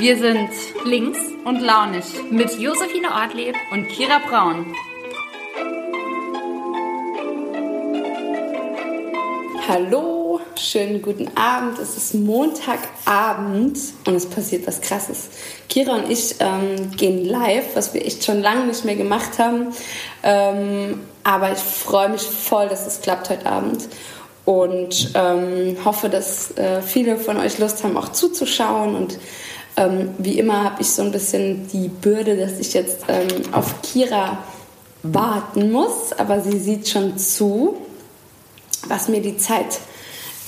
Wir sind links und launig mit Josephine Ortleb und Kira Braun. Hallo, schönen guten Abend. Es ist Montagabend und es passiert was Krasses. Kira und ich ähm, gehen live, was wir echt schon lange nicht mehr gemacht haben. Ähm, aber ich freue mich voll, dass es klappt heute Abend und ähm, hoffe, dass äh, viele von euch Lust haben, auch zuzuschauen. Und ähm, wie immer habe ich so ein bisschen die Bürde, dass ich jetzt ähm, auf Kira warten muss, aber sie sieht schon zu, was mir die Zeit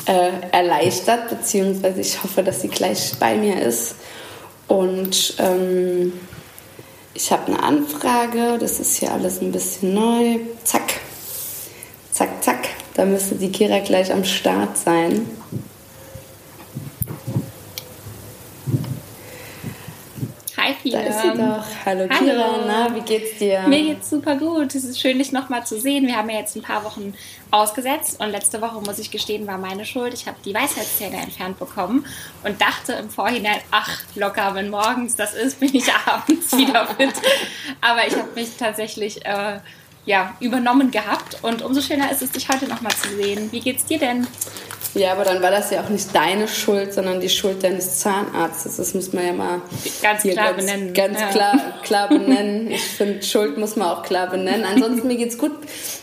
äh, erleichtert, beziehungsweise ich hoffe, dass sie gleich bei mir ist. Und ähm, ich habe eine Anfrage, das ist hier alles ein bisschen neu. Zack, zack, zack. Da müsste die Kira gleich am Start sein. Hi Kira. Da ist sie doch. Hallo, Hallo. Kira, na, wie geht's dir? Mir geht's super gut. Es ist schön, dich nochmal zu sehen. Wir haben ja jetzt ein paar Wochen ausgesetzt und letzte Woche, muss ich gestehen, war meine Schuld. Ich habe die Weisheitszähne entfernt bekommen und dachte im Vorhinein, ach, locker, wenn morgens das ist, bin ich abends wieder fit. Aber ich habe mich tatsächlich äh, ja, übernommen gehabt und umso schöner ist es, dich heute nochmal zu sehen. Wie geht's dir denn? Ja, aber dann war das ja auch nicht deine Schuld, sondern die Schuld deines Zahnarztes. Das muss man ja mal Ganz klar ganz, benennen. Ganz Ja. klar, klar benennen. Ich finde, Schuld muss man auch klar benennen. Ansonsten, mir geht's gut.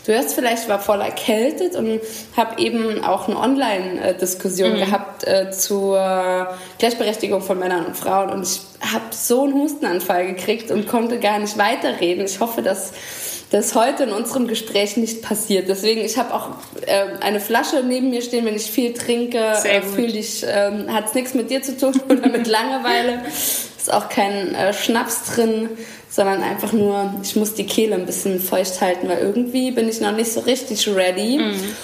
Du hörst vielleicht, ich war voll erkältet und habe eben auch eine Online-Diskussion Mhm. gehabt äh, zur Gleichberechtigung von Männern und Frauen. Und ich habe so einen Hustenanfall gekriegt und konnte gar nicht weiterreden. Ich hoffe, dass das heute in unserem Gespräch nicht passiert. Deswegen, ich habe auch äh, eine Flasche neben mir stehen, wenn ich viel trinke, äh, gut. fühl dich, ähm, hat es nichts mit dir zu tun oder mit Langeweile. Ist auch kein äh, Schnaps drin, sondern einfach nur, ich muss die Kehle ein bisschen feucht halten, weil irgendwie bin ich noch nicht so richtig ready. Mhm.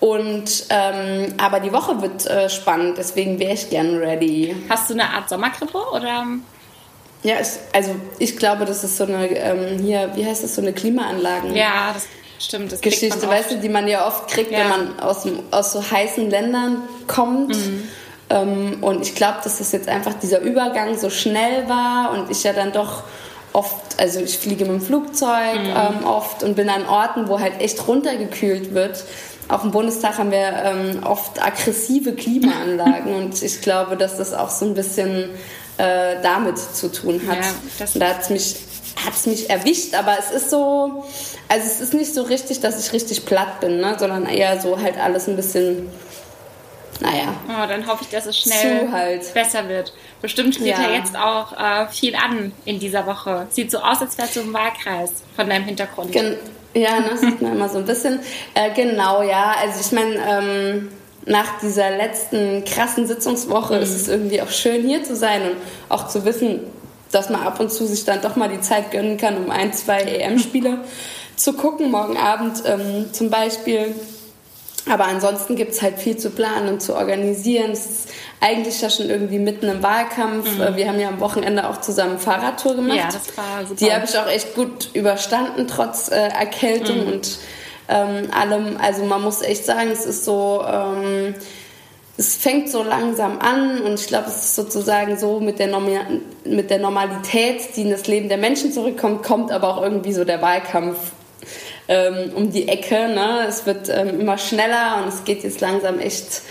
Und ähm, aber die Woche wird äh, spannend, deswegen wäre ich gern ready. Hast du eine Art Sommergrippe oder? Ja, ich, also ich glaube, das ist so eine ähm, hier, wie heißt das, so eine Klimaanlagen. Ja, das stimmt. Das Geschichte, weißt du, die man ja oft kriegt, Ja. wenn man aus, aus so heißen Ländern kommt. Mhm. Ähm, und ich glaube, dass das jetzt einfach dieser Übergang so schnell war und ich ja dann doch oft, also ich fliege mit dem Flugzeug Mhm. ähm, oft und bin an Orten, wo halt echt runtergekühlt wird. Auch im Bundestag haben wir ähm, oft aggressive Klimaanlagen und ich glaube, dass das auch so ein bisschen äh, damit zu tun hat. Ja, das- Und da hat es mich, hat's mich erwischt, aber es ist so, also es ist nicht so richtig, dass ich richtig platt bin, ne? sondern eher so halt alles ein bisschen, naja, Oh, dann hoffe ich, dass es schnell halt. besser wird. Bestimmt steht ja, Ja. jetzt auch äh, viel an in dieser Woche. Sieht so aus, als wärst du im Wahlkreis von deinem Hintergrund. Gen ja, ne, sieht man immer so ein bisschen. Äh, genau, ja. Also ich meine, ähm, nach dieser letzten krassen Sitzungswoche ist es irgendwie auch schön hier zu sein und auch zu wissen, dass man ab und zu sich dann doch mal die Zeit gönnen kann, um ein, zwei EM-Spiele zu gucken, morgen Abend ähm, zum Beispiel. Aber ansonsten gibt es halt viel zu planen und zu organisieren. Es ist eigentlich ja schon irgendwie mitten im Wahlkampf. Äh, Wir haben ja am Wochenende auch zusammen Fahrradtour gemacht. Ja, das war super. Die habe ich auch echt gut überstanden, trotz äh, Erkältung und ähm, allem. Also man muss echt sagen, es ist so, ähm, es fängt so langsam an und ich glaube, es ist sozusagen so mit der, mit der Normalität, die in das Leben der Menschen zurückkommt, kommt aber auch irgendwie so der Wahlkampf ähm, um die Ecke. Ne? Es wird ähm, immer schneller und es geht jetzt langsam echt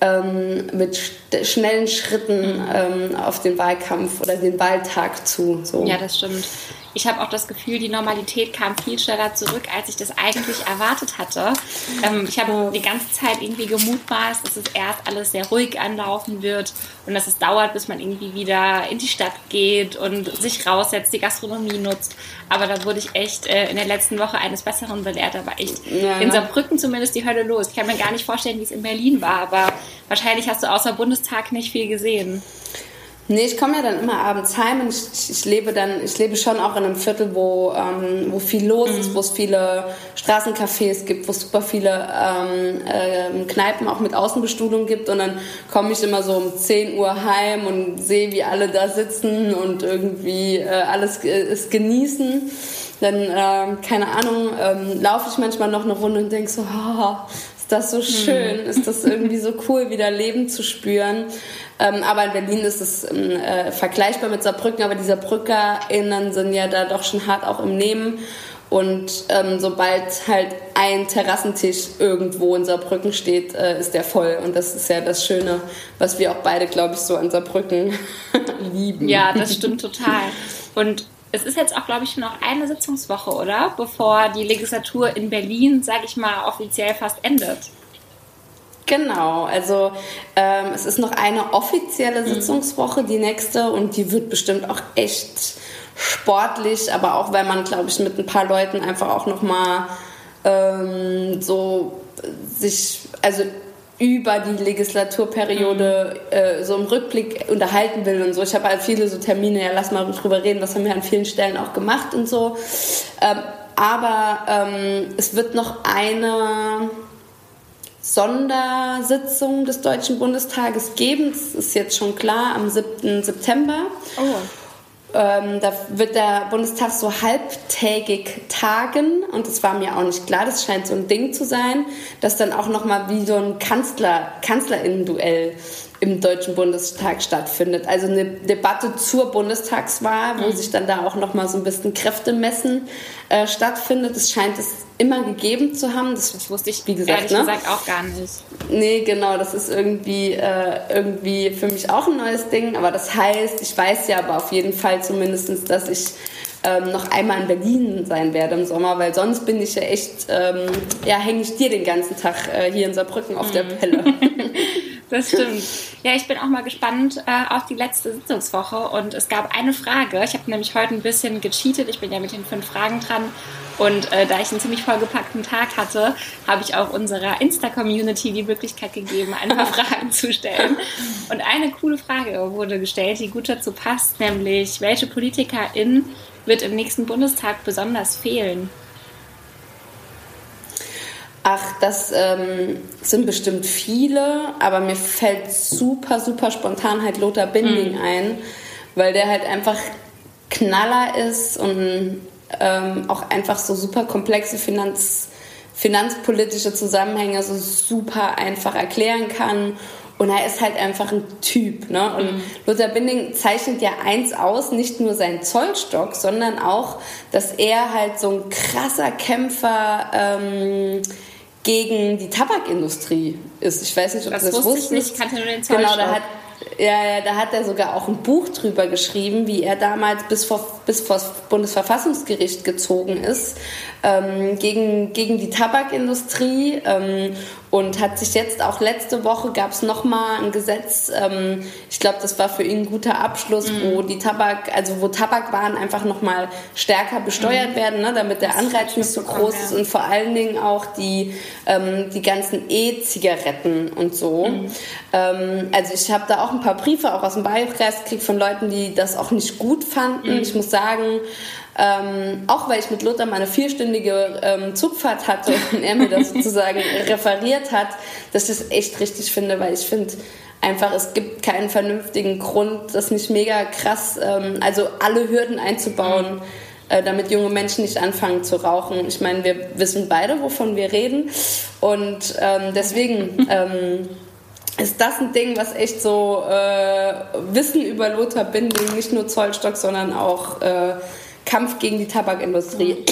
ähm, mit schnellen Schritten ähm, auf den Wahlkampf oder den Wahltag zu. So. Ja, das stimmt. Ich habe auch das Gefühl, die Normalität kam viel schneller zurück, als ich das eigentlich erwartet hatte. Ähm, ich habe die ganze Zeit irgendwie gemutmaßt, dass es erst alles sehr ruhig anlaufen wird und dass es dauert, bis man irgendwie wieder in die Stadt geht und sich raussetzt, die Gastronomie nutzt. Aber da wurde ich echt äh, in der letzten Woche eines Besseren belehrt. Da war echt Ja. in Saarbrücken zumindest die Hölle los. Ich kann mir gar nicht vorstellen, wie es in Berlin war, aber wahrscheinlich hast du außer Bundestag nicht viel gesehen. Nee, ich komme ja dann immer abends heim und ich, ich lebe dann, ich lebe schon auch in einem Viertel, wo, ähm, wo viel los ist, wo es viele Straßencafés gibt, wo es super viele ähm, ähm, Kneipen auch mit Außenbestuhlung gibt und dann komme ich immer so um 10 Uhr heim und sehe, wie alle da sitzen und irgendwie äh, alles äh, es genießen. Dann, ähm, keine Ahnung, ähm, laufe ich manchmal noch eine Runde und denke so, oh, ist das so schön, ist das irgendwie so cool, wieder Leben zu spüren. Ähm, aber in Berlin ist es ähm, äh, vergleichbar mit Saarbrücken, aber die SaarbrückerInnen sind ja da doch schon hart auch im Nehmen. Und ähm, sobald halt ein Terrassentisch irgendwo in Saarbrücken steht, äh, ist der voll. Und das ist ja das Schöne, was wir auch beide, glaube ich, so an Saarbrücken lieben. Ja, das stimmt total. Und es ist jetzt auch, glaube ich, noch eine Sitzungswoche, oder? Bevor die Legislatur in Berlin, sage ich mal, offiziell fast endet. Genau, also ähm, es ist noch eine offizielle mhm. Sitzungswoche, die nächste, und die wird bestimmt auch echt sportlich, aber auch weil man, glaube ich, mit ein paar Leuten einfach auch nochmal ähm, so sich, also über die Legislaturperiode mhm. äh, so im Rückblick unterhalten will und so. Ich habe halt viele so Termine, ja, lass mal drüber reden, was haben wir an vielen Stellen auch gemacht und so. Ähm, aber ähm, es wird noch eine Sondersitzung des Deutschen Bundestages geben. Das ist jetzt schon klar, am 7. September. Oh. Ähm, da wird der Bundestag so halbtägig tagen und das war mir auch nicht klar. Das scheint so ein Ding zu sein, dass dann auch noch mal wie so ein Kanzler Kanzlerinnen-Duell im Deutschen Bundestag stattfindet. Also eine Debatte zur Bundestagswahl, wo mhm. sich dann da auch noch mal so ein bisschen Kräftemessen äh, stattfindet. Das scheint es immer gegeben zu haben. Das, das wusste ich, wie gesagt, ehrlich ne? gesagt auch gar nicht. Nee, genau, das ist irgendwie, äh, irgendwie für mich auch ein neues Ding. Aber das heißt, ich weiß ja aber auf jeden Fall zumindest, dass ich ähm, noch einmal in Berlin sein werde im Sommer, weil sonst bin ich ja echt, ähm, ja, hänge ich dir den ganzen Tag äh, hier in Saarbrücken auf mhm. der Pelle. Das stimmt. Ja, ich bin auch mal gespannt äh, auf die letzte Sitzungswoche und es gab eine Frage. Ich habe nämlich heute ein bisschen gecheatet. Ich bin ja mit den fünf Fragen dran und äh, da ich einen ziemlich vollgepackten Tag hatte, habe ich auch unserer Insta-Community die Möglichkeit gegeben, ein paar Fragen zu stellen. Und eine coole Frage wurde gestellt, die gut dazu passt, nämlich welche Politikerin wird im nächsten Bundestag besonders fehlen? Ach, das ähm, sind bestimmt viele, aber mir fällt super, super spontan halt Lothar Binding mhm. ein, weil der halt einfach Knaller ist und ähm, auch einfach so super komplexe Finanz, finanzpolitische Zusammenhänge so super einfach erklären kann und er ist halt einfach ein Typ. Ne? Und mhm. Lothar Binding zeichnet ja eins aus, nicht nur seinen Zollstock, sondern auch, dass er halt so ein krasser Kämpfer ähm, gegen die Tabakindustrie ist. Ich weiß nicht, ob das du das wusste wusstest. Ich nicht, kannte nur den Zollstock. Genau, da hat, ja, da hat er sogar auch ein Buch drüber geschrieben, wie er damals bis vor, bis vor das Bundesverfassungsgericht gezogen ist ähm, gegen, gegen die Tabakindustrie ähm, und hat sich jetzt auch letzte Woche gab es nochmal ein Gesetz, ähm, ich glaube, das war für ihn ein guter Abschluss, mhm. wo die Tabak, also wo Tabakwaren einfach nochmal stärker besteuert mhm. werden, ne, damit der Anreiz nicht so groß ist und vor allen Dingen auch die, ähm, die ganzen E-Zigaretten und so. Mhm. Ähm, also ich habe da auch ein paar Briefe auch aus dem Wahlkreis gekriegt von Leuten, die das auch nicht gut fanden. Mhm. Ich muss sagen, ähm, auch weil ich mit Lothar mal eine vierstündige ähm, Zugfahrt hatte und er mir das sozusagen referiert hat, dass ich das echt richtig finde, weil ich finde einfach, es gibt keinen vernünftigen Grund, das nicht mega krass, ähm, also alle Hürden einzubauen. Mhm. Äh, damit junge Menschen nicht anfangen zu rauchen. Ich meine, wir wissen beide, wovon wir reden. Und ähm, deswegen ähm, ist das ein Ding, was echt so äh, Wissen über Lothar Binding, nicht nur Zollstock, sondern auch äh, Kampf gegen die Tabakindustrie.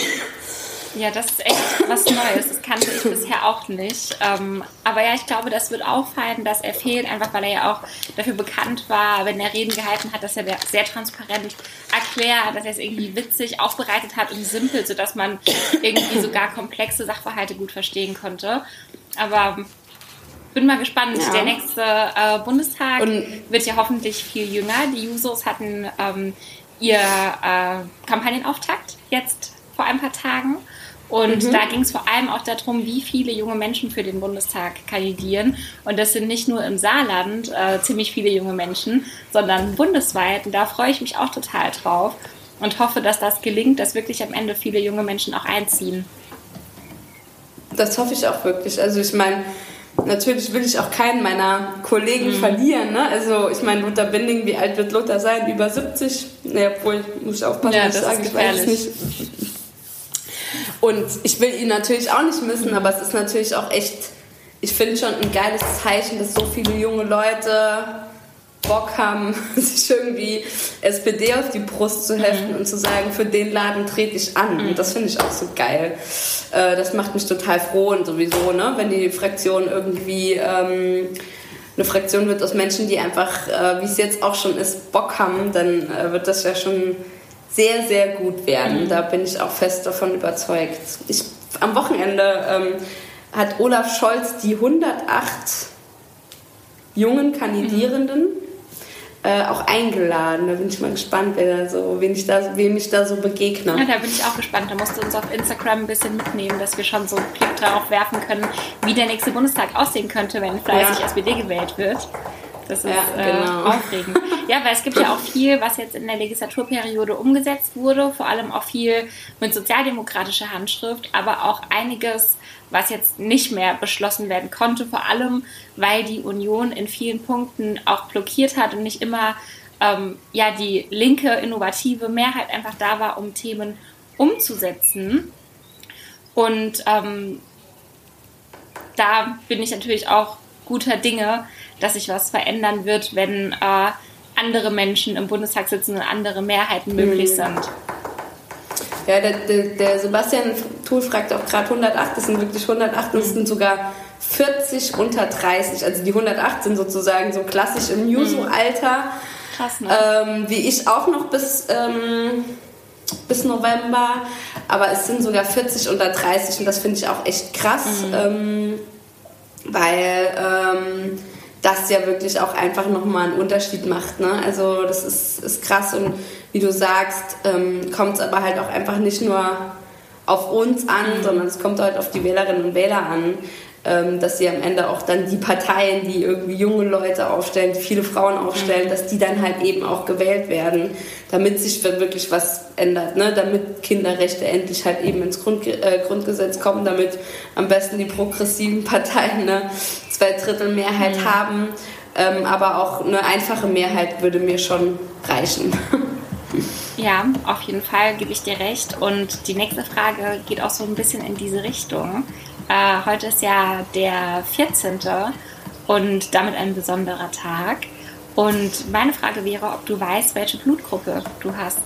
Ja, das ist echt was Neues. Das kannte ich bisher auch nicht. Ähm, aber ja, ich glaube, das wird auffallen, dass er fehlt, einfach weil er ja auch dafür bekannt war, wenn er Reden gehalten hat, dass er sehr transparent erklärt, dass er es irgendwie witzig aufbereitet hat und simpel, sodass man irgendwie sogar komplexe Sachverhalte gut verstehen konnte. Aber bin mal gespannt. Ja. Der nächste äh, Bundestag und wird ja hoffentlich viel jünger. Die Jusos hatten ähm, ihr äh, Kampagnenauftakt jetzt vor ein paar Tagen. Und mhm. da ging es vor allem auch darum, wie viele junge Menschen für den Bundestag kandidieren. Und das sind nicht nur im Saarland äh, ziemlich viele junge Menschen, sondern bundesweit. Und da freue ich mich auch total drauf und hoffe, dass das gelingt, dass wirklich am Ende viele junge Menschen auch einziehen. Das hoffe ich auch wirklich. Also ich meine, natürlich will ich auch keinen meiner Kollegen mhm. verlieren. Ne? Also ich meine, Luther Binding, wie alt wird Luther sein? Über 70? Ne, obwohl, muss ich aufpassen, ja, was ich sage, ich weiß es nicht. Und ich will ihn natürlich auch nicht missen, aber es ist natürlich auch echt ich finde schon ein geiles Zeichen, dass so viele junge Leute Bock haben, sich irgendwie SPD auf die Brust zu heften mhm. und zu sagen, für den Laden trete ich an. Mhm. Und das finde ich auch so geil. Äh, das macht mich total froh und sowieso, ne, wenn die Fraktion irgendwie ähm, eine Fraktion wird aus Menschen, die einfach, äh, wie es jetzt auch schon ist, Bock haben, dann äh, wird das ja schon sehr, sehr gut werden. Mhm. Da bin ich auch fest davon überzeugt. Ich, am Wochenende ähm, hat Olaf Scholz die 108 jungen Kandidierenden mhm äh, auch eingeladen. Da bin ich mal gespannt, wer da so, wen ich da, wem ich da so begegne. Ja, da bin ich auch gespannt. Da musst du uns auf Instagram ein bisschen mitnehmen, dass wir schon so einen Blick darauf werfen können, wie der nächste Bundestag aussehen könnte, wenn fleißig ja. SPD gewählt wird. Das ist ja, äh, genau. äh, aufregend. Ja, weil es gibt ja auch viel, was jetzt in der Legislaturperiode umgesetzt wurde, vor allem auch viel mit sozialdemokratischer Handschrift, aber auch einiges, was jetzt nicht mehr beschlossen werden konnte, vor allem weil die Union in vielen Punkten auch blockiert hat und nicht immer ähm, ja, die linke innovative Mehrheit einfach da war, um Themen umzusetzen. Und ähm, da bin ich natürlich auch guter Dinge, dass sich was verändern wird, wenn äh, andere Menschen im Bundestag sitzen und andere Mehrheiten möglich mhm. sind. Ja, der, der, der Sebastian Thul fragt auch gerade 108, das sind wirklich 108, das sind sogar 40 unter 30. Also die 108 sind sozusagen so klassisch im Juso-Alter. Krass, ne? Ähm, wie ich auch noch bis, ähm, bis November. Aber es sind sogar 40 unter 30 und das finde ich auch echt krass. Mhm. Ähm, weil ähm, das ja wirklich auch einfach nochmal einen Unterschied macht. Ne? Also das ist, ist krass und wie du sagst, ähm, kommt es aber halt auch einfach nicht nur auf uns an, sondern es kommt halt auf die Wählerinnen und Wähler an, ähm, dass sie am Ende auch dann die Parteien, die irgendwie junge Leute aufstellen, die viele Frauen aufstellen, dass die dann halt eben auch gewählt werden, damit sich wirklich was ändert, ne? damit Kinderrechte endlich halt eben ins Grund, äh, Grundgesetz kommen, damit am besten die progressiven Parteien eine zwei Drittel Mehrheit mhm. haben. Ähm, aber auch eine einfache Mehrheit würde mir schon reichen. Ja, auf jeden Fall gebe ich dir recht. Und die nächste Frage geht auch so ein bisschen in diese Richtung. Äh, heute ist ja der 14. und damit ein besonderer Tag. Und meine Frage wäre, ob du weißt, welche Blutgruppe du hast.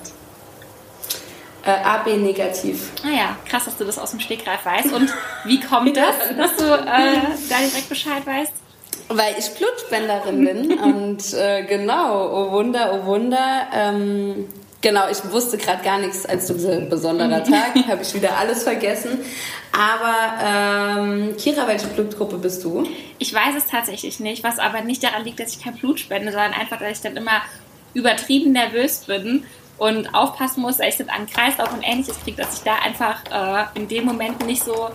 Äh, AB negativ. Ah ja, krass, dass du das aus dem Stegreif weißt. Und wie kommt das, dass du äh, da direkt Bescheid weißt? Weil ich Blutspenderin bin und äh, genau, oh Wunder, oh Wunder, ähm, Genau, ich wusste gerade gar nichts als so ein besonderer Tag, habe ich wieder alles vergessen. Aber ähm, Kira, welche Blutgruppe bist du? Ich weiß es tatsächlich nicht, was aber nicht daran liegt, dass ich kein Blut spende, sondern einfach, dass ich dann immer übertrieben nervös bin und aufpassen muss, dass ich dann an Kreislauf und ähnliches kriege, dass ich da einfach äh, in dem Moment nicht so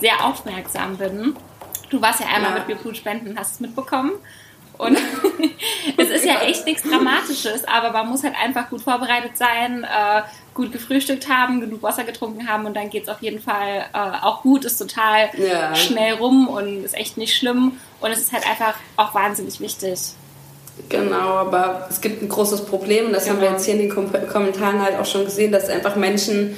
sehr aufmerksam bin. Du warst ja einmal ja. mit mir Blut spenden, hast es mitbekommen. Und es ist ja echt nichts Dramatisches, aber man muss halt einfach gut vorbereitet sein, äh, gut gefrühstückt haben, genug Wasser getrunken haben und dann geht es auf jeden Fall äh, auch gut, ist total ja. schnell rum und ist echt nicht schlimm und es ist halt einfach auch wahnsinnig wichtig. Genau, aber es gibt ein großes Problem und das genau. haben wir genau. jetzt hier in den Kom Kommentaren halt auch schon gesehen, dass einfach Menschen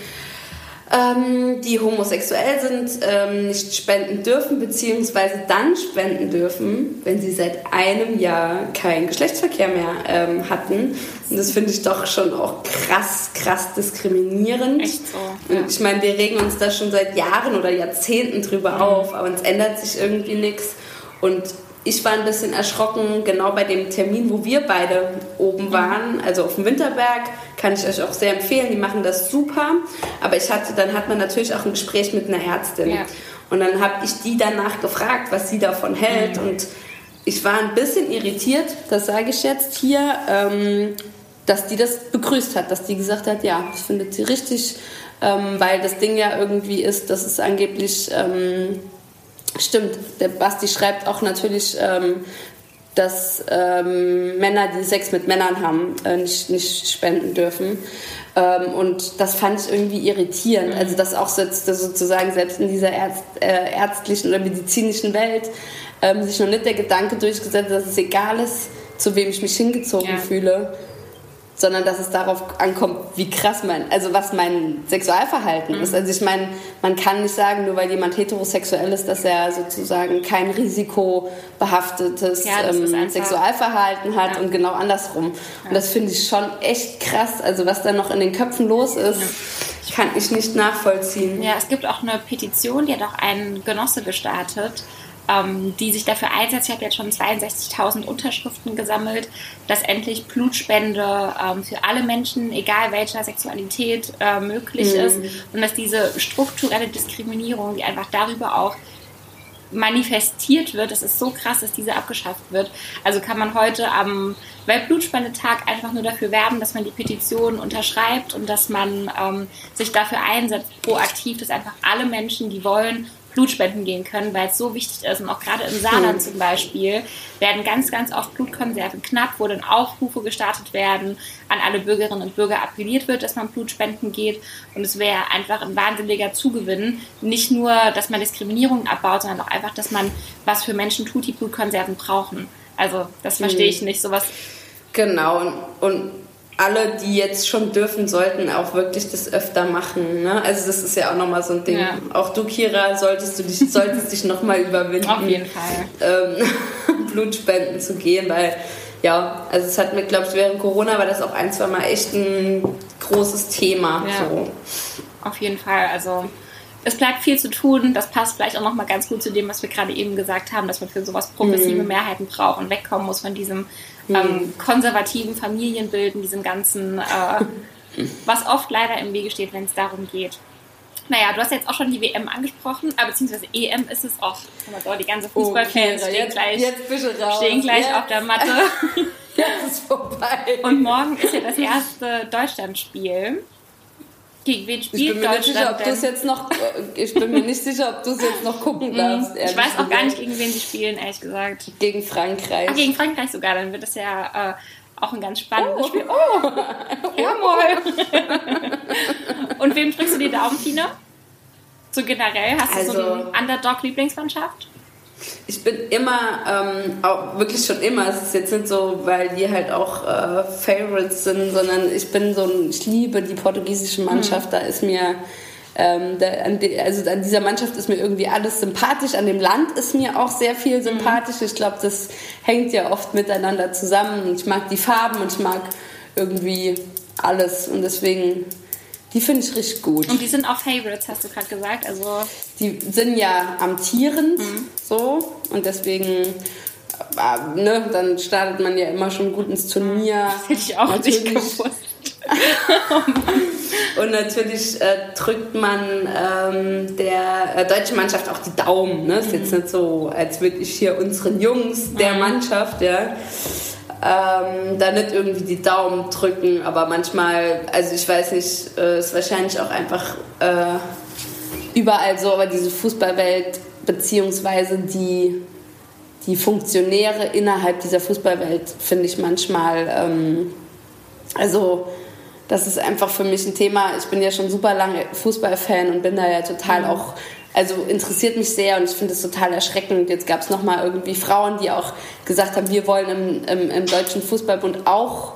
ähm, die homosexuell sind, ähm, nicht spenden dürfen, beziehungsweise dann spenden dürfen, wenn sie seit einem Jahr keinen Geschlechtsverkehr mehr ähm, hatten. Und das finde ich doch schon auch krass, krass diskriminierend. Echt so. Ja. Ich meine, wir regen uns da schon seit Jahren oder Jahrzehnten drüber mhm. auf, aber es ändert sich irgendwie nichts. Und ich war ein bisschen erschrocken, genau bei dem Termin, wo wir beide oben waren, also auf dem Winterberg, kann ich euch auch sehr empfehlen, die machen das super. Aber ich hatte, dann hat man natürlich auch ein Gespräch mit einer Ärztin. Ja. Und dann habe ich die danach gefragt, was sie davon hält. Mhm. Und ich war ein bisschen irritiert, das sage ich jetzt hier, ähm, dass die das begrüßt hat, dass die gesagt hat, ja, das findet sie richtig, ähm, weil das Ding ja irgendwie ist, dass es angeblich ähm, Stimmt, der Basti schreibt auch natürlich, ähm, dass ähm, Männer, die Sex mit Männern haben, äh, nicht, nicht spenden dürfen. Ähm, und das fand ich irgendwie irritierend. Mhm. Also, dass auch sozusagen selbst in dieser Ärzt, äh, ärztlichen oder medizinischen Welt ähm, sich noch nicht der Gedanke durchgesetzt hat, dass es egal ist, zu wem ich mich hingezogen ja. fühle. Sondern dass es darauf ankommt, wie krass mein, also was mein Sexualverhalten mhm. ist. Also ich meine, man kann nicht sagen, nur weil jemand heterosexuell ist, dass er sozusagen kein risikobehaftetes ja, ähm, Sexualverhalten hat ja. und genau andersrum. Ja. Und das finde ich schon echt krass. Also was da noch in den Köpfen los ist, kann ich nicht nachvollziehen. Ja, es gibt auch eine Petition, die hat auch ein Genosse gestartet ähm, die sich dafür einsetzt. Ich habe jetzt schon 62.000 Unterschriften gesammelt, dass endlich Blutspende ähm, für alle Menschen, egal welcher Sexualität, äh, möglich mhm. ist und dass diese strukturelle Diskriminierung, die einfach darüber auch manifestiert wird, das ist so krass, dass diese abgeschafft wird. Also kann man heute am Weltblutspendetag einfach nur dafür werben, dass man die Petition unterschreibt und dass man ähm, sich dafür einsetzt, proaktiv, dass einfach alle Menschen, die wollen, Blutspenden gehen können, weil es so wichtig ist. Und auch gerade im Saarland zum Beispiel werden ganz, ganz oft Blutkonserven knapp, wo dann Aufrufe gestartet werden, an alle Bürgerinnen und Bürger appelliert wird, dass man Blutspenden geht. Und es wäre einfach ein wahnsinniger Zugewinn. Nicht nur, dass man Diskriminierung abbaut, sondern auch einfach, dass man was für Menschen tut, die Blutkonserven brauchen. Also das verstehe ich mhm. nicht. Sowas. Genau. Und, und alle, die jetzt schon dürfen, sollten auch wirklich das öfter machen. Ne? Also das ist ja auch nochmal so ein Ding. Ja. Auch du, Kira, solltest du dich, solltest dich nochmal überwinden. Auf jeden Fall. Ähm, Blutspenden zu gehen, weil ja, also es hat mir, glaube ich, während Corona war das auch ein, zwei Mal echt ein großes Thema. Ja. So. Auf jeden Fall. Also es bleibt viel zu tun. Das passt vielleicht auch nochmal ganz gut zu dem, was wir gerade eben gesagt haben, dass man für sowas progressive mhm. Mehrheiten braucht und wegkommen muss von diesem ähm, hm. konservativen Familienbilden, diesem ganzen, äh, was oft leider im Wege steht, wenn es darum geht. Naja, du hast jetzt auch schon die WM angesprochen, äh, beziehungsweise EM ist es auch. Oh die ganze Fußballfans okay, stehen gleich, jetzt stehen gleich jetzt. auf der Matte. jetzt ist vorbei. Und morgen ist ja das erste Deutschlandspiel. Gegen wen spielt ich bin mir Deutschland nicht sicher, ob denn? jetzt noch, äh, Ich bin mir nicht sicher, ob du es jetzt noch gucken mhm. darfst. Ich weiß auch gar nicht, gegen wen sie spielen, ehrlich gesagt. Gegen Frankreich. Ach, gegen Frankreich sogar, dann wird das ja äh, auch ein ganz spannendes oh. Spiel. Oh, jawohl. Und wem drückst du die Daumen, Tina? So generell, hast du also, so eine Underdog-Lieblingsmannschaft? Ich bin immer, ähm, auch wirklich schon immer, es ist jetzt nicht so, weil die halt auch äh, Favorites sind, sondern ich bin so ein, ich liebe die portugiesische Mannschaft, mhm. da ist mir, ähm, da, an die, also an dieser Mannschaft ist mir irgendwie alles sympathisch, an dem Land ist mir auch sehr viel sympathisch. Mhm. Ich glaube, das hängt ja oft miteinander zusammen. Ich mag die Farben und ich mag irgendwie alles und deswegen die finde ich richtig gut. Und die sind auch Favorites, hast du gerade gesagt. Also die sind ja amtierend mhm. so und deswegen äh, ne, dann startet man ja immer schon gut ins Turnier. Das hätte ich auch natürlich. nicht gewusst. und natürlich äh, drückt man ähm, der äh, deutschen Mannschaft auch die Daumen. Ne? Ist jetzt mhm. nicht so, als würde ich hier unseren Jungs der mhm. Mannschaft, ja ähm, da nicht irgendwie die Daumen drücken, aber manchmal, also ich weiß nicht, äh, ist wahrscheinlich auch einfach äh, überall so, aber diese Fußballwelt beziehungsweise die, die Funktionäre innerhalb dieser Fußballwelt finde ich manchmal, ähm, also das ist einfach für mich ein Thema. Ich bin ja schon super lange Fußballfan und bin da ja total mhm. auch also interessiert mich sehr und ich finde es total erschreckend. Jetzt gab es nochmal irgendwie Frauen, die auch gesagt haben, wir wollen im, im, im Deutschen Fußballbund auch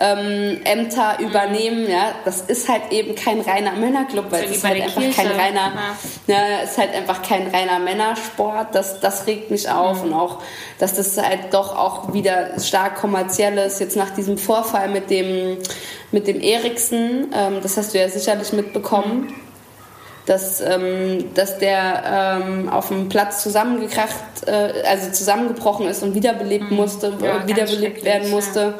ähm, Ämter übernehmen. Ja, das ist halt eben kein reiner Männerclub, weil es ist halt einfach Kirche. kein reiner, ja. ja, ist halt einfach kein reiner Männersport. Das, das regt mich auf mhm. und auch, dass das halt doch auch wieder stark kommerziell ist. Jetzt nach diesem Vorfall mit dem mit dem Eriksen, ähm, das hast du ja sicherlich mitbekommen. Mhm dass, ähm, dass der ähm, auf dem Platz zusammengekracht, äh, also zusammengebrochen ist und wiederbelebt mhm. musste, ja, wiederbelebt werden musste. Ja.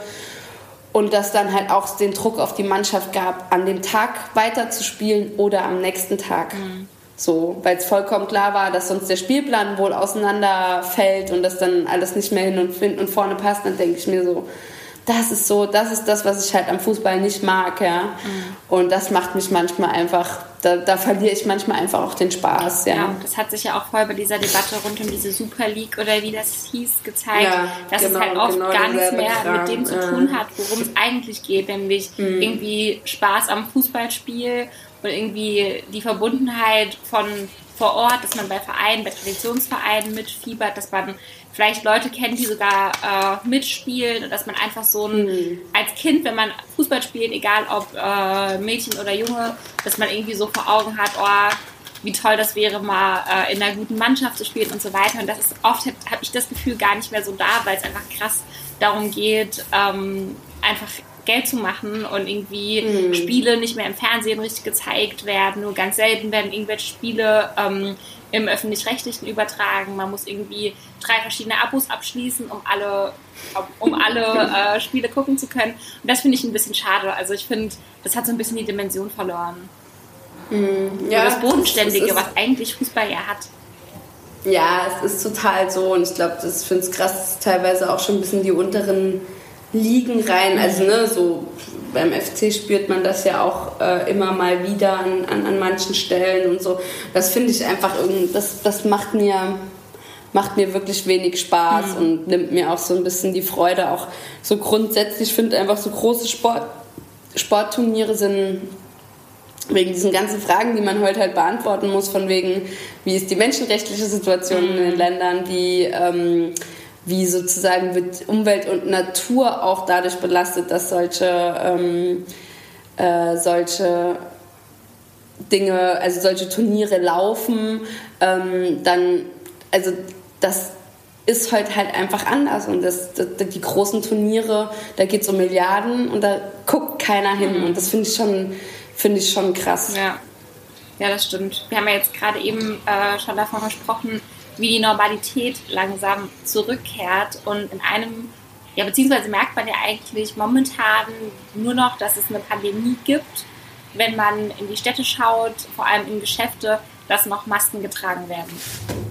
Und dass dann halt auch den Druck auf die Mannschaft gab, an dem Tag weiterzuspielen oder am nächsten Tag. Mhm. So, weil es vollkommen klar war, dass sonst der Spielplan wohl auseinanderfällt und dass dann alles nicht mehr hin und, hin und vorne passt, dann denke ich mir so, das ist so, das ist das, was ich halt am Fußball nicht mag, ja. Mhm. Und das macht mich manchmal einfach, da, da, verliere ich manchmal einfach auch den Spaß, ja. ja. Das hat sich ja auch voll bei dieser Debatte rund um diese Super League oder wie das hieß gezeigt, ja, dass genau, es halt oft genau gar nichts mehr Kram. mit dem zu tun hat, worum es eigentlich geht, nämlich mhm. irgendwie Spaß am Fußballspiel und irgendwie die Verbundenheit von vor Ort, dass man bei Vereinen, bei Traditionsvereinen mitfiebert, dass man vielleicht Leute kennt, die sogar äh, mitspielen und dass man einfach so ein, mhm. als Kind, wenn man Fußball spielt, egal ob äh, Mädchen oder Junge, dass man irgendwie so vor Augen hat, oh, wie toll das wäre, mal äh, in einer guten Mannschaft zu spielen und so weiter. Und das ist oft, habe ich das Gefühl, gar nicht mehr so da, weil es einfach krass darum geht, ähm, einfach Geld zu machen und irgendwie mhm. Spiele nicht mehr im Fernsehen richtig gezeigt werden. Nur ganz selten werden irgendwelche Spiele ähm, im öffentlich-rechtlichen übertragen. Man muss irgendwie drei verschiedene Abos abschließen, um alle, um alle äh, Spiele gucken zu können. Und das finde ich ein bisschen schade. Also ich finde, das hat so ein bisschen die Dimension verloren. Mhm. Ja, das Bodenständige, das was eigentlich Fußball ja hat. Ja, es ist total so und ich glaube, das finde ich krass, teilweise auch schon ein bisschen die unteren Ligen rein. Also ne, so beim FC spürt man das ja auch äh, immer mal wieder an, an, an manchen Stellen und so. Das finde ich einfach irgendwie, das, das macht mir macht mir wirklich wenig Spaß mhm. und nimmt mir auch so ein bisschen die Freude. Auch so grundsätzlich ich finde einfach so große Sport, Sportturniere sind wegen diesen ganzen Fragen, die man heute halt beantworten muss, von wegen, wie ist die menschenrechtliche Situation mhm. in den Ländern, wie ähm, wie sozusagen wird Umwelt und Natur auch dadurch belastet, dass solche, ähm, äh, solche Dinge, also solche Turniere laufen, ähm, dann, also das ist heute halt einfach anders und das, das die großen Turniere, da geht es um Milliarden und da guckt keiner hin mhm. und das finde ich schon, finde ich schon krass. Ja. ja, das stimmt. Wir haben ja jetzt gerade eben äh, schon davon gesprochen, wie die Normalität langsam zurückkehrt und in einem, ja, beziehungsweise merkt man ja eigentlich momentan nur noch, dass es eine Pandemie gibt, wenn man in die Städte schaut, vor allem in Geschäfte, dass noch Masken getragen werden.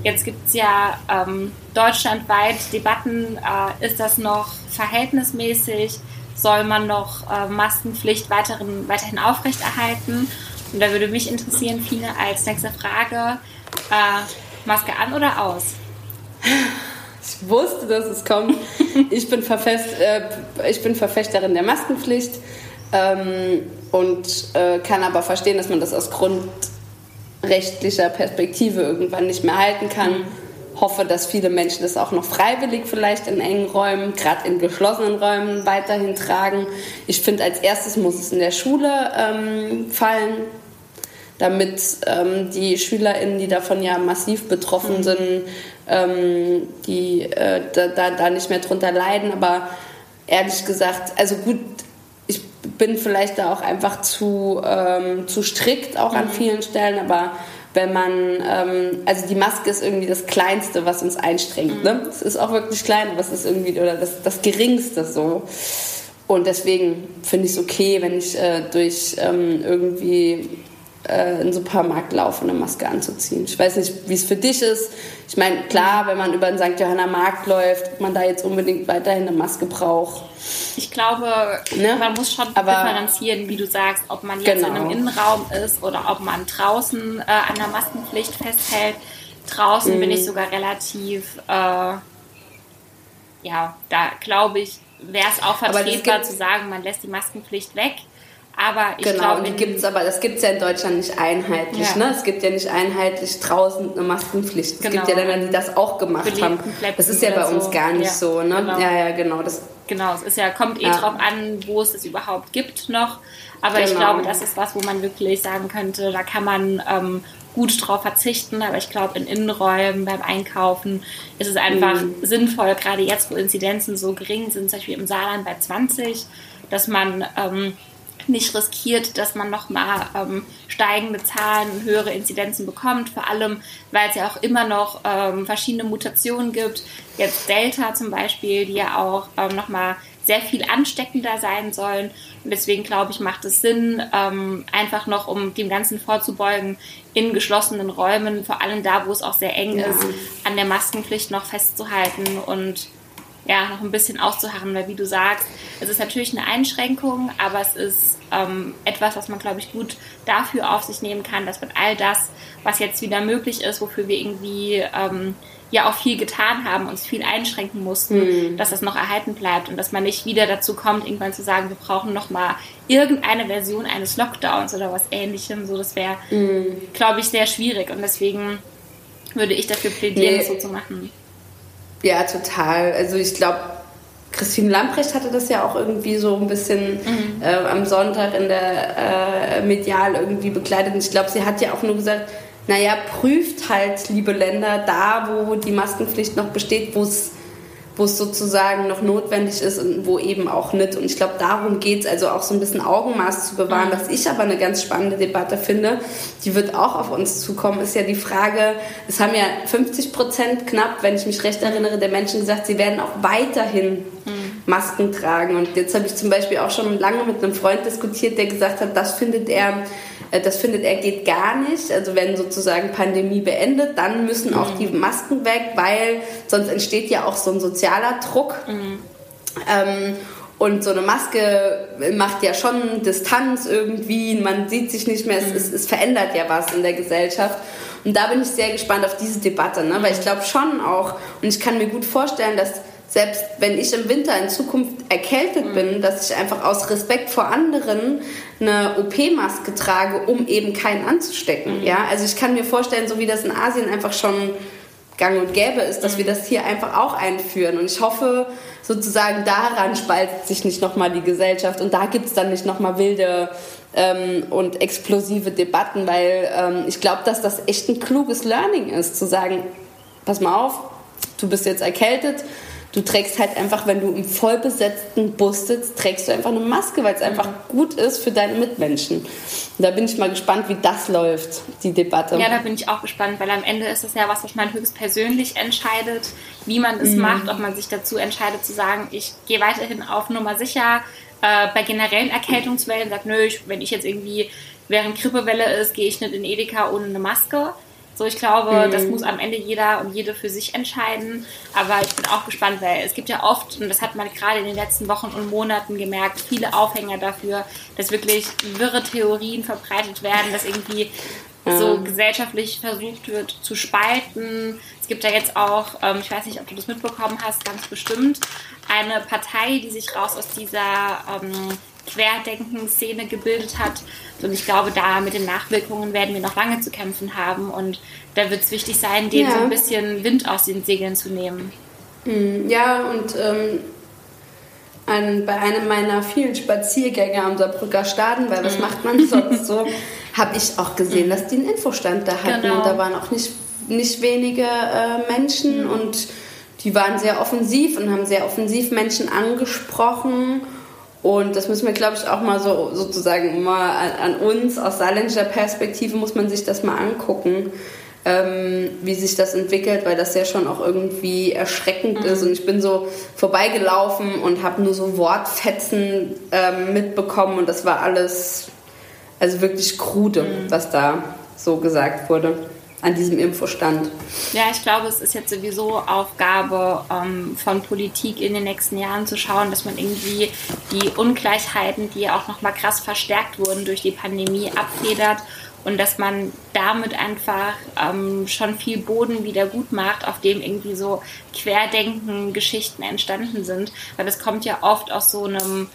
Jetzt gibt es ja ähm, deutschlandweit Debatten, äh, ist das noch verhältnismäßig? Soll man noch äh, Maskenpflicht weiteren, weiterhin aufrechterhalten? Und da würde mich interessieren, Fine, als nächste Frage, äh, Maske an oder aus? Ich wusste, dass es kommt. ich, bin Verfest, äh, ich bin Verfechterin der Maskenpflicht ähm, und äh, kann aber verstehen, dass man das aus grundrechtlicher Perspektive irgendwann nicht mehr halten kann. Mhm. Hoffe, dass viele Menschen das auch noch freiwillig vielleicht in engen Räumen, gerade in geschlossenen Räumen weiterhin tragen. Ich finde, als erstes muss es in der Schule ähm, fallen damit ähm, die SchülerInnen, die davon ja massiv betroffen mhm. sind, ähm, die äh, da, da, da nicht mehr drunter leiden. Aber ehrlich gesagt, also gut, ich bin vielleicht da auch einfach zu, ähm, zu strikt auch mhm. an vielen Stellen, aber wenn man, ähm, also die Maske ist irgendwie das Kleinste, was uns einstrengt. Ne? Mhm. Ne? Es ist auch wirklich klein, aber es ist irgendwie, oder das, das Geringste so. Und deswegen finde ich es okay, wenn ich äh, durch ähm, irgendwie äh, in den Supermarkt laufen, eine Maske anzuziehen. Ich weiß nicht, wie es für dich ist. Ich meine, klar, wenn man über den St. Johanna Markt läuft, ob man da jetzt unbedingt weiterhin eine Maske braucht. Ich glaube, ne? man muss schon Aber, differenzieren, wie du sagst, ob man jetzt genau. in einem Innenraum ist oder ob man draußen äh, an der Maskenpflicht festhält. Draußen mhm. bin ich sogar relativ, äh, ja, da glaube ich, wäre es auch vertretbar zu sagen, man lässt die Maskenpflicht weg. Aber ich genau, glaube, die gibt's aber das gibt es ja in Deutschland nicht einheitlich. Ja. Ne? Es gibt ja nicht einheitlich draußen eine Maskenpflicht. Es genau. gibt ja Länder, die das auch gemacht Belebten haben. Das ist ja bei uns so. gar nicht ja. so. Ne? Genau. Ja, ja, genau. Das, genau, es ist ja, kommt eh ja. drauf an, wo es es überhaupt gibt noch. Aber genau. ich glaube, das ist was, wo man wirklich sagen könnte, da kann man ähm, gut drauf verzichten. Aber ich glaube, in Innenräumen, beim Einkaufen ist es einfach mhm. sinnvoll, gerade jetzt, wo Inzidenzen so gering sind, zum Beispiel im Saarland bei 20, dass man ähm, nicht riskiert, dass man nochmal ähm, steigende Zahlen, höhere Inzidenzen bekommt, vor allem, weil es ja auch immer noch ähm, verschiedene Mutationen gibt. Jetzt Delta zum Beispiel, die ja auch ähm, nochmal sehr viel ansteckender sein sollen. Und deswegen glaube ich, macht es Sinn, ähm, einfach noch, um dem Ganzen vorzubeugen, in geschlossenen Räumen, vor allem da, wo es auch sehr eng ja. ist, an der Maskenpflicht noch festzuhalten und ja, noch ein bisschen auszuharren, weil wie du sagst, es ist natürlich eine Einschränkung, aber es ist ähm, etwas, was man, glaube ich, gut dafür auf sich nehmen kann, dass man all das, was jetzt wieder möglich ist, wofür wir irgendwie ähm, ja auch viel getan haben, uns viel einschränken mussten, mhm. dass das noch erhalten bleibt und dass man nicht wieder dazu kommt, irgendwann zu sagen, wir brauchen noch mal irgendeine Version eines Lockdowns oder was ähnlichem. So, das wäre, mhm. glaube ich, sehr schwierig und deswegen würde ich dafür plädieren, nee. das so zu machen. Ja, total. Also ich glaube, Christine Lamprecht hatte das ja auch irgendwie so ein bisschen mhm. äh, am Sonntag in der äh, Medial irgendwie begleitet. Und ich glaube, sie hat ja auch nur gesagt, naja, prüft halt, liebe Länder, da, wo die Maskenpflicht noch besteht, wo es wo es sozusagen noch notwendig ist und wo eben auch nicht. Und ich glaube, darum geht es, also auch so ein bisschen Augenmaß zu bewahren. Mhm. Was ich aber eine ganz spannende Debatte finde, die wird auch auf uns zukommen, ist ja die Frage, es haben ja 50 Prozent knapp, wenn ich mich recht erinnere, der Menschen gesagt, sie werden auch weiterhin mhm. Masken tragen. Und jetzt habe ich zum Beispiel auch schon lange mit einem Freund diskutiert, der gesagt hat, das findet er äh, das findet er geht gar nicht. Also wenn sozusagen Pandemie beendet, dann müssen auch die Masken weg, weil sonst entsteht ja auch so ein sozialer Druck. Mhm. Ähm, und so eine Maske macht ja schon Distanz irgendwie, man sieht sich nicht mehr, es, es, es, verändert ja was in der Gesellschaft. Und da bin ich sehr gespannt auf diese Debatte, ne? weil ich glaube schon auch, und ich kann mir gut vorstellen, dass selbst wenn ich im Winter in Zukunft erkältet mhm. bin, dass ich einfach aus Respekt vor anderen eine OP-Maske trage, um eben keinen anzustecken. Mhm. Ja, also ich kann mir vorstellen, so wie das in Asien einfach schon gang und gäbe ist, dass mhm. wir das hier einfach auch einführen. Und ich hoffe sozusagen, daran spaltet sich nicht nochmal die Gesellschaft und da gibt es dann nicht nochmal wilde ähm, und explosive Debatten, weil ähm, ich glaube, dass das echt ein kluges Learning ist, zu sagen, pass mal auf, du bist jetzt erkältet, Du trägst halt einfach, wenn du im vollbesetzten Bus sitzt, trägst du einfach eine Maske, weil es einfach gut ist für deine Mitmenschen. Und da bin ich mal gespannt, wie das läuft, die Debatte. Ja, da bin ich auch gespannt, weil am Ende ist es ja was, was man höchstpersönlich entscheidet, wie man es mhm. macht, ob man sich dazu entscheidet zu sagen, ich gehe weiterhin auf Nummer sicher. Äh, bei generellen Erkältungswellen sagt, nö, ich, wenn ich jetzt irgendwie während Grippewelle ist, gehe ich nicht in Edeka ohne eine Maske. So, ich glaube, mhm. das muss am Ende jeder und jede für sich entscheiden. Aber ich bin auch gespannt, weil es gibt ja oft, und das hat man gerade in den letzten Wochen und Monaten gemerkt, viele Aufhänger dafür, dass wirklich wirre Theorien verbreitet werden, dass irgendwie so gesellschaftlich versucht wird zu spalten. Es gibt ja jetzt auch, ähm, ich weiß nicht, ob du das mitbekommen hast, ganz bestimmt, eine Partei, die sich raus aus dieser ähm, Querdenken-Szene gebildet hat. Und ich glaube, da mit den Nachwirkungen werden wir noch lange zu kämpfen haben. Und da wird es wichtig sein, denen ja. so ein bisschen Wind aus den Segeln zu nehmen. Hm, ja, und ähm, an, bei einem meiner vielen Spaziergänge am Saarbrücker Staden, weil was mhm. macht man sonst so, habe ich auch gesehen, mhm. dass die einen Infostand da hatten. Genau. Und da waren auch nicht, nicht wenige äh, Menschen mhm. und die waren sehr offensiv und haben sehr offensiv Menschen angesprochen und das müssen wir, glaube ich, auch mal so sozusagen mal an, an uns aus saarländischer Perspektive muss man sich das mal angucken, ähm, wie sich das entwickelt, weil das ja schon auch irgendwie erschreckend mhm. ist. Und ich bin so vorbeigelaufen und habe nur so Wortfetzen ähm, mitbekommen und das war alles also wirklich krude, mhm. was da so gesagt wurde an diesem Infostand. Ja, ich glaube, es ist jetzt sowieso Aufgabe ähm, von Politik in den nächsten Jahren zu schauen, dass man irgendwie die Ungleichheiten, die auch nochmal krass verstärkt wurden durch die Pandemie, abfedert und dass man damit einfach ähm, schon viel Boden wieder gut macht, auf dem irgendwie so Querdenken-Geschichten entstanden sind. Weil das kommt ja oft aus so einem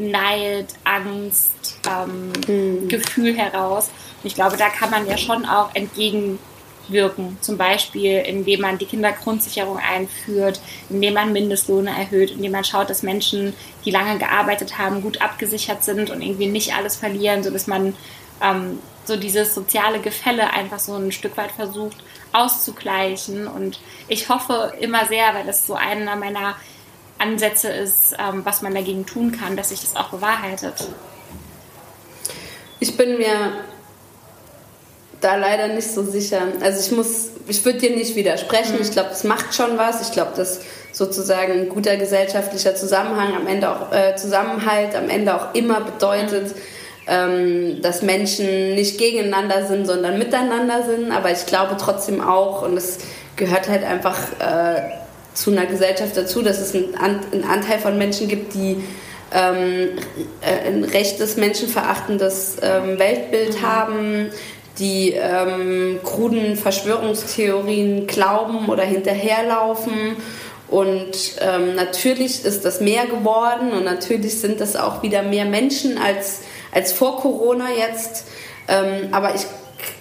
Neid, Angst, ähm, hm. Gefühl heraus. Und ich glaube, da kann man ja schon auch entgegenwirken. Zum Beispiel, indem man die Kindergrundsicherung einführt, indem man Mindestlohne erhöht, indem man schaut, dass Menschen, die lange gearbeitet haben, gut abgesichert sind und irgendwie nicht alles verlieren, sodass man ähm, so dieses soziale Gefälle einfach so ein Stück weit versucht auszugleichen. Und ich hoffe immer sehr, weil das so einer meiner Ansätze ist, ähm, was man dagegen tun kann, dass sich das auch bewahrheitet. Ich bin mir da leider nicht so sicher. Also ich muss, ich würde dir nicht widersprechen. Mhm. Ich glaube, es macht schon was. Ich glaube, dass sozusagen ein guter gesellschaftlicher Zusammenhang am Ende auch äh, Zusammenhalt am Ende auch immer bedeutet, mhm. ähm, dass Menschen nicht gegeneinander sind, sondern miteinander sind. Aber ich glaube trotzdem auch, und es gehört halt einfach äh, zu einer Gesellschaft dazu, dass es einen, einen Anteil von Menschen gibt, die ähm, äh, ein rechtes, menschenverachtendes ähm, Weltbild mhm. haben, die ähm, kruden Verschwörungstheorien glauben oder hinterherlaufen. Und ähm, natürlich ist das mehr geworden und natürlich sind das auch wieder mehr Menschen als, als vor Corona jetzt. Ähm, aber ich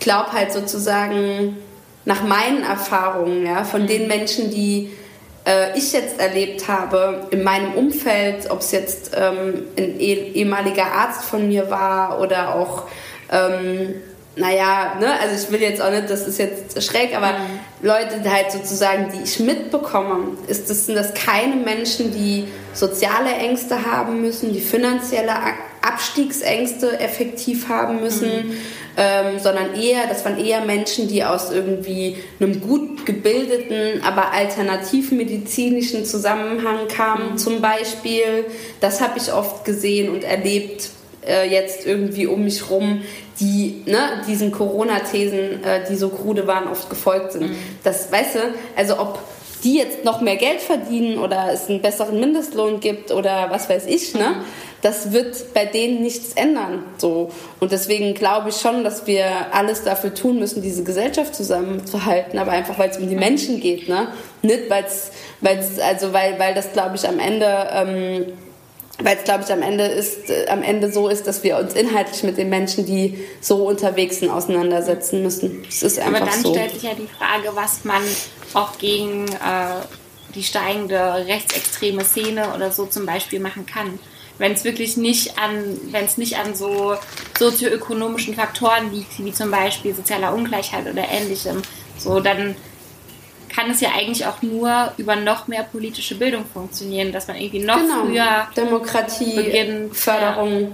glaube halt sozusagen nach meinen Erfahrungen, ja, von den Menschen, die äh, ich jetzt erlebt habe in meinem Umfeld, ob es jetzt ähm, ein eh ehemaliger Arzt von mir war oder auch, ähm, naja, ne, also ich will jetzt auch nicht, das ist jetzt schräg, aber mhm. Leute halt sozusagen, die ich mitbekomme, ist das, sind das keine Menschen, die soziale Ängste haben müssen, die finanzielle Abstiegsängste effektiv haben müssen. Mhm ähm, sondern eher, das waren eher Menschen, die aus irgendwie einem gut gebildeten, aber alternativmedizinischen Zusammenhang kamen, mhm. zum Beispiel. Das habe ich oft gesehen und erlebt äh, jetzt irgendwie um mich rum, die ne, diesen Corona-Thesen, äh, die so krude waren, oft gefolgt sind. Mhm. Das, weißt du, also ob die jetzt noch mehr Geld verdienen oder es einen besseren Mindestlohn gibt oder was weiß ich, ne? Mhm das wird bei denen nichts ändern. So. Und deswegen glaube ich schon, dass wir alles dafür tun müssen, diese Gesellschaft zusammenzuhalten, aber einfach, weil es um die Menschen geht, ne? Nicht, weil's, weil's, also weil, weil das, glaube ich, am Ende, ähm, weil es, glaube ich, am Ende ist, äh, am Ende so ist, dass wir uns inhaltlich mit den Menschen, die so unterwegs sind, auseinandersetzen müssen. Es ist einfach Aber dann so. stellt sich ja die Frage, was man auch gegen äh, die steigende rechtsextreme Szene oder so zum Beispiel machen kann wenn es wirklich nicht an, wenn es nicht an so sozioökonomischen Faktoren liegt, wie zum Beispiel sozialer Ungleichheit oder ähnlichem, so dann kann es ja eigentlich auch nur über noch mehr politische Bildung funktionieren, dass man irgendwie noch genau. früher Demokratie, beginnt, Förderung, ja.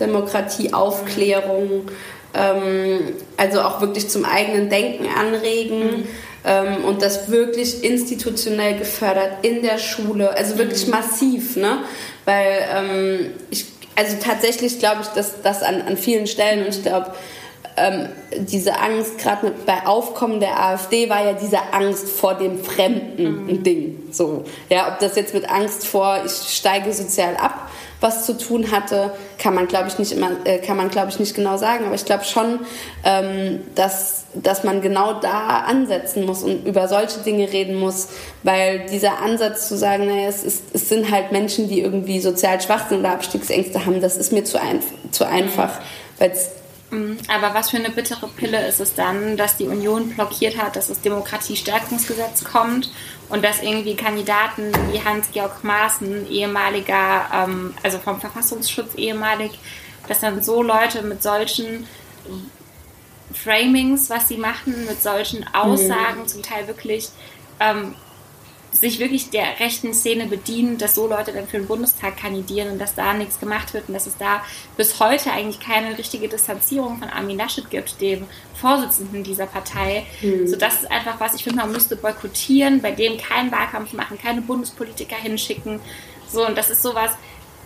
Demokratieaufklärung, ähm, also auch wirklich zum eigenen Denken anregen. Mhm ähm, und das wirklich institutionell gefördert in der Schule, also wirklich mhm. massiv, ne? Weil ähm, ich, also tatsächlich glaube ich, dass das an, an vielen Stellen und ich glaube, ähm, diese Angst, gerade bei Aufkommen der AfD, war ja diese Angst vor dem Fremden mhm. ein Ding. So. Ja, ob das jetzt mit Angst vor, ich steige sozial ab, was zu tun hatte, kann man, glaube ich, nicht immer, äh, kann man, glaube ich, nicht genau sagen. Aber ich glaube schon, ähm, dass, dass man genau da ansetzen muss und über solche Dinge reden muss, weil dieser Ansatz zu sagen, naja, es, ist, es sind halt Menschen, die irgendwie sozial schwach sind oder Abstiegsängste haben, das ist mir zu, ein, zu einfach, weil es. Aber was für eine bittere Pille ist es dann, dass die Union blockiert hat, dass das Demokratiestärkungsgesetz kommt und dass irgendwie Kandidaten wie Hans-Georg Maaßen, ehemaliger, ähm, also vom Verfassungsschutz ehemalig, dass dann so Leute mit solchen Framings, was sie machen, mit solchen Aussagen, mhm. zum Teil wirklich ähm, sich wirklich der rechten Szene bedienen, dass so Leute dann für den Bundestag kandidieren und dass da nichts gemacht wird und dass es da bis heute eigentlich keine richtige Distanzierung von Armin Laschet gibt, dem Vorsitzenden dieser Partei. Mhm. So das ist einfach was, ich finde, man müsste boykottieren, bei dem keinen Wahlkampf machen, keine Bundespolitiker hinschicken. So, und das ist sowas,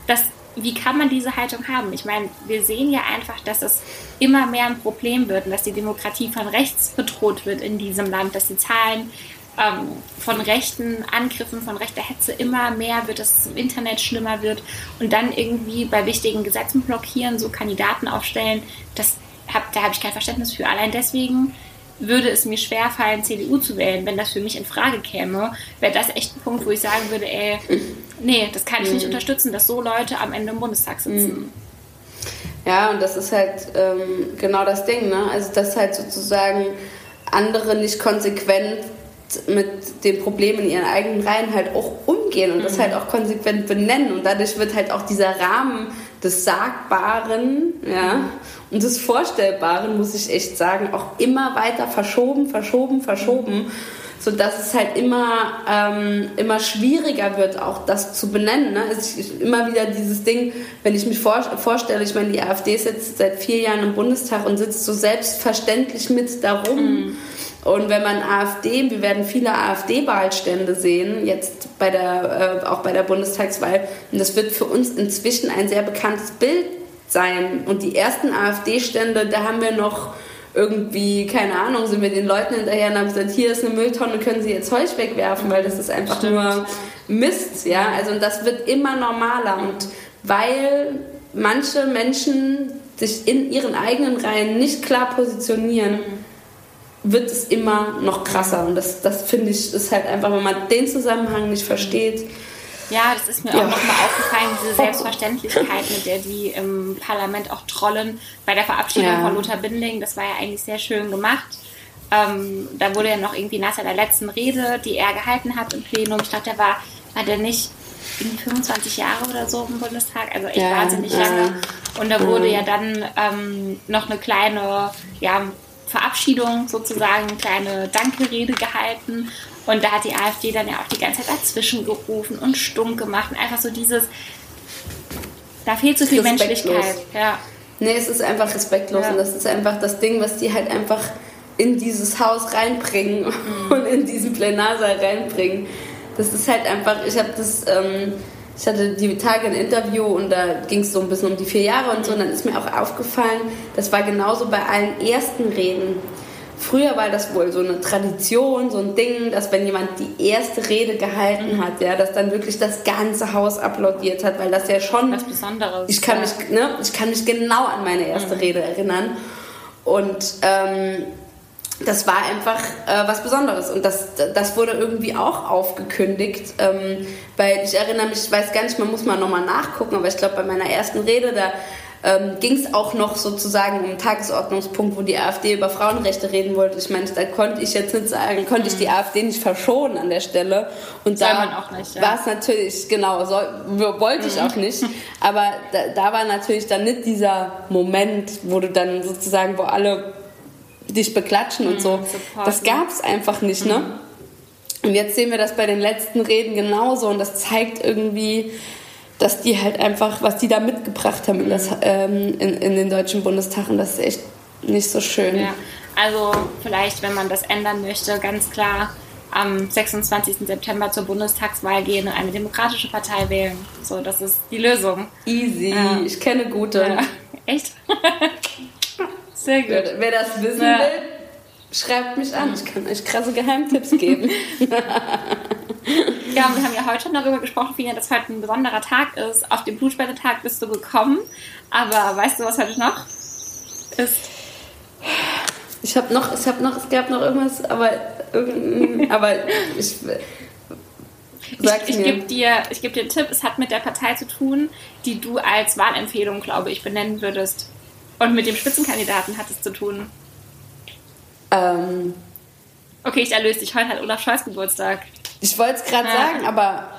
das wie kann man diese Haltung haben? Ich meine, wir sehen ja einfach, dass es immer mehr ein Problem wird und dass die Demokratie von rechts bedroht wird in diesem Land, dass die Zahlen ähm, von rechten Angriffen, von rechter Hetze immer mehr wird, dass es im Internet schlimmer wird und dann irgendwie bei wichtigen Gesetzen blockieren, so Kandidaten aufstellen, das hab, da habe ich kein Verständnis für. Allein deswegen würde es mir schwerfallen, CDU zu wählen, wenn das für mich in Frage käme, wäre das echt ein Punkt, wo ich sagen würde, ey, nee, das kann ich nicht mhm. unterstützen, dass so Leute am Ende im Bundestag sitzen. Mhm. Ja, und das ist halt ähm, genau das Ding, ne? Also, dass halt sozusagen andere nicht konsequent mit den Problemen in ihren eigenen Reihen halt auch umgehen und mhm. das halt auch konsequent benennen. Und dadurch wird halt auch dieser Rahmen des Sagbaren ja, und des Vorstellbaren, muss ich echt sagen, auch immer weiter verschoben, verschoben, verschoben. Sodass es halt immer, ähm, immer schwieriger wird, auch das zu benennen. Ne? Es ist immer wieder dieses Ding, wenn ich mich vor, vorstelle, ich meine, die AfD sitzt seit vier Jahren im Bundestag und sitzt so selbstverständlich mit darum. Mhm und wenn man AfD, wir werden viele AfD-Wahlstände sehen, jetzt bei der, äh, auch bei der Bundestagswahl, und das wird für uns inzwischen ein sehr bekanntes Bild sein. Und die ersten AfD-Stände, da haben wir noch irgendwie, keine Ahnung, sind wir den Leuten hinterher und haben gesagt, hier ist eine Mülltonne, können Sie jetzt Zeug wegwerfen, weil das ist einfach Stimmt, nur Mist, ja. Also und das wird immer normaler und weil manche Menschen sich in ihren eigenen Reihen nicht klar positionieren, wird es immer noch krasser. Und das, das finde ich, ist halt einfach, wenn man den Zusammenhang nicht versteht. Ja, das ist mir ja. auch nochmal aufgefallen, diese Selbstverständlichkeit, mit der die im Parlament auch trollen. Bei der Verabschiedung ja. von Lothar Binding, das war ja eigentlich sehr schön gemacht. Ähm, da wurde ja noch irgendwie nach seiner letzten Rede, die er gehalten hat im Plenum, ich glaube, der war, war der nicht 25 Jahre oder so im Bundestag, also echt ja, wahnsinnig lange. Und da wurde ja dann ähm, noch eine kleine ja, Verabschiedung sozusagen, eine kleine Dankerede gehalten. Und da hat die AfD dann ja auch die ganze Zeit dazwischen gerufen und stumm gemacht. Und einfach so dieses, da fehlt so viel. Menschlichkeit. Ja. Nee, es ist einfach respektlos. Ja. Und das ist einfach das Ding, was die halt einfach in dieses Haus reinbringen mhm. und in diesen Plenarsaal reinbringen das ist halt einfach, ich habe das, ähm, ich hatte die Tage ein Interview und da ging es so ein bisschen um die vier Jahre und so und dann ist mir auch aufgefallen, das war genauso bei allen ersten Reden. Früher war das wohl so eine Tradition, so ein Ding, dass wenn jemand die erste Rede gehalten hat, ja, dass dann wirklich das ganze Haus applaudiert hat, weil das ja schon was Besonderes. Ich kann ja. mich, ne, ich kann mich genau an meine erste mhm. Rede erinnern und ähm, das war einfach äh, was Besonderes und das, das wurde irgendwie auch aufgekündigt, ähm, weil ich erinnere mich, ich weiß gar nicht, man muss mal nochmal nachgucken, aber ich glaube bei meiner ersten Rede, da ähm, ging es auch noch sozusagen um einen Tagesordnungspunkt, wo die AfD über Frauenrechte reden wollte. Ich meine, da konnte ich jetzt nicht sagen, konnte ich die mhm. AfD nicht verschonen an der Stelle. Und Soll da ja. war es natürlich, genau, soll, wollte ich mhm. auch nicht. Aber da, da war natürlich dann nicht dieser Moment, wo du dann sozusagen, wo alle dich beklatschen und so. Mhm, das gab es einfach nicht, ne? Mhm. Und jetzt sehen wir das bei den letzten Reden genauso und das zeigt irgendwie, dass die halt einfach, was die da mitgebracht haben in, das, mhm. ähm, in, in, den Deutschen Bundestag und das ist echt nicht so schön. Ja, also vielleicht, wenn man das ändern möchte, ganz klar am 26. September zur Bundestagswahl gehen und eine demokratische Partei wählen. So, das ist die Lösung. Easy, ja. ich kenne gute. Ja. Echt? Sehr gut. Wer, wer das wissen ja. will, schreibt mich an. Ich kann euch krasse Geheimtipps geben. Ja, wir haben ja heute schon darüber gesprochen, Fina, dass heute ein besonderer Tag ist. Auf den Blutspendetag bist du gekommen. Aber weißt du, was heute noch ist? Ich habe noch, ich habe noch, es gab noch irgendwas, aber, aber ich. Sag's ich, ich gebe dir, geb dir einen Tipp, es hat mit der Partei zu tun, die du als Wahlempfehlung, glaube ich, benennen würdest. Und mit dem Spitzenkandidaten hat es zu tun. Ähm, okay, ich erlöse dich. Heute hat Olaf Scholz Geburtstag. Ich wollte es gerade ah. sagen, aber.